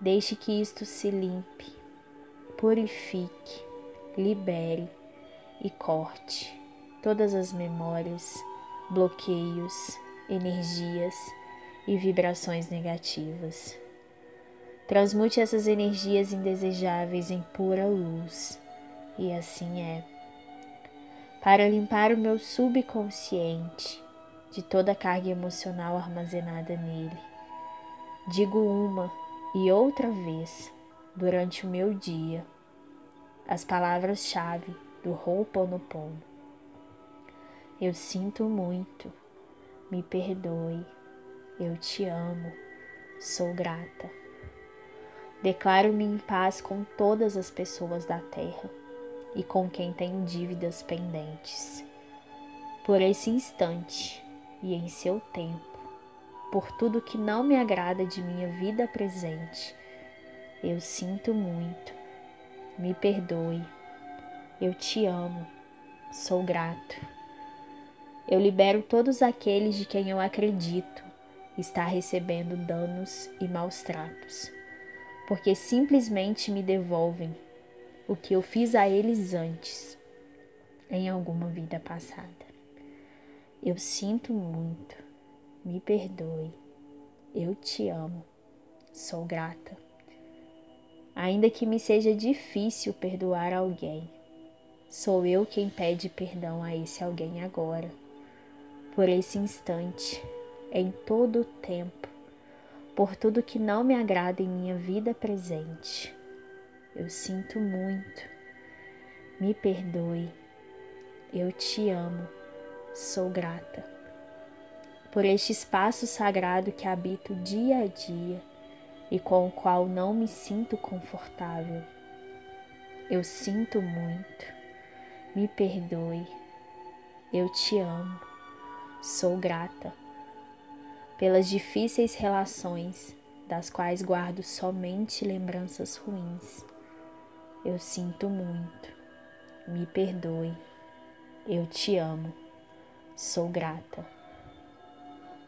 Deixe que isto se limpe, purifique, libere e corte todas as memórias, bloqueios, energias e vibrações negativas. Transmute essas energias indesejáveis em pura luz, e assim é. Para limpar o meu subconsciente de toda a carga emocional armazenada nele, digo uma e outra vez durante o meu dia as palavras-chave do Ho'oponopono. Eu sinto muito, me perdoe, eu te amo, sou grata. Declaro-me em paz com todas as pessoas da terra e com quem tenho dívidas pendentes. Por esse instante e em seu tempo, por tudo que não me agrada de minha vida presente. Eu sinto muito. Me perdoe. Eu te amo. Sou grato. Eu libero todos aqueles de quem eu acredito estar recebendo danos e maus tratos, porque simplesmente me devolvem o que eu fiz a eles antes, em alguma vida passada. Eu sinto muito me perdoe. Eu te amo. Sou grata. Ainda que me seja difícil perdoar alguém, sou eu quem pede perdão a esse alguém agora, por esse instante, em todo o tempo, por tudo que não me agrada em minha vida presente. Eu sinto muito. Me perdoe. Eu te amo. Sou grata por este espaço sagrado que habito dia a dia e com o qual não me sinto confortável. Eu sinto muito, me perdoe, eu te amo, sou grata pelas difíceis relações das quais guardo somente lembranças ruins. Eu sinto muito, me perdoe, eu te amo, sou grata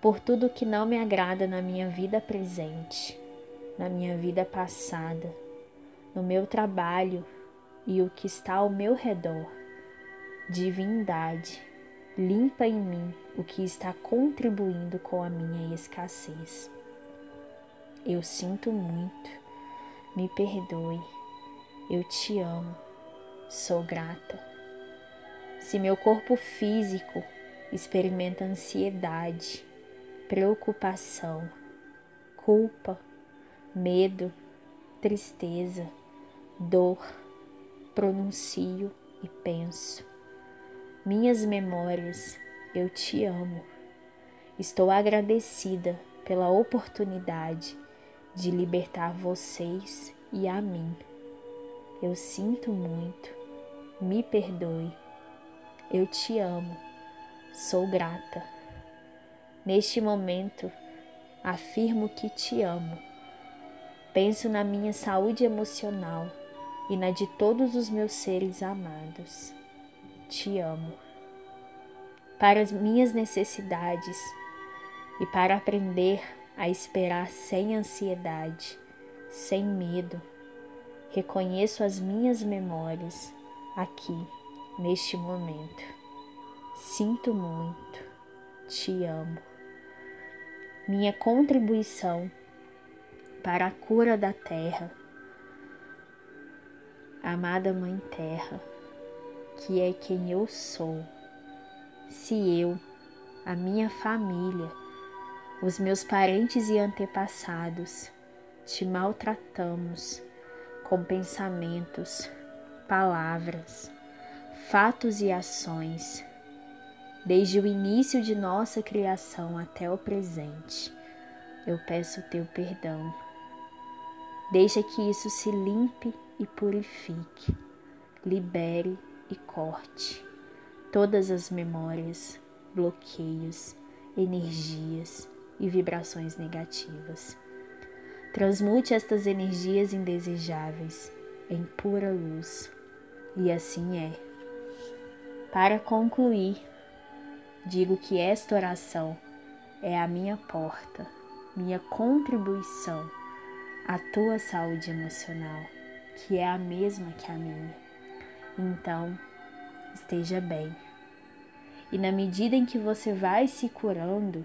por tudo que não me agrada na minha vida presente, na minha vida passada, no meu trabalho e o que está ao meu redor. Divindade, limpa em mim o que está contribuindo com a minha escassez. Eu sinto muito, me perdoe, eu te amo, sou grata. Se meu corpo físico experimenta ansiedade, preocupação, culpa, medo, tristeza, dor, pronuncio e penso. Minhas memórias, eu te amo. Estou agradecida pela oportunidade de libertar vocês e a mim. Eu sinto muito, me perdoe. Eu te amo, sou grata. Neste momento, afirmo que te amo. Penso na minha saúde emocional e na de todos os meus seres amados. Te amo. Para as minhas necessidades e para aprender a esperar sem ansiedade, sem medo, reconheço as minhas memórias aqui, neste momento. Sinto muito, te amo minha contribuição para a cura da terra. Amada Mãe Terra, que é quem eu sou, se eu, a minha família, os meus parentes e antepassados te maltratamos com pensamentos, palavras, fatos e ações desde o início de nossa criação até o presente. Eu peço o teu perdão Deixa que isso se limpe e purifique, libere e corte todas as memórias, bloqueios, energias e vibrações negativas. Transmute estas energias indesejáveis em pura luz, e assim é. Para concluir, digo que esta oração é a minha porta, minha contribuição à tua saúde emocional, que é a mesma que a minha. Então, esteja bem. E na medida em que você vai se curando,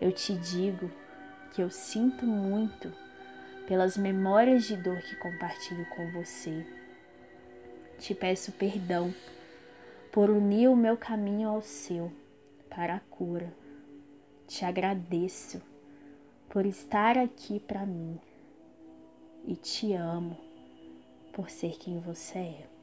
eu te digo que eu sinto muito pelas memórias de dor que compartilho com você. Te peço perdão por unir o meu caminho ao seu para a cura. Te agradeço por estar aqui para mim e te amo por ser quem você é.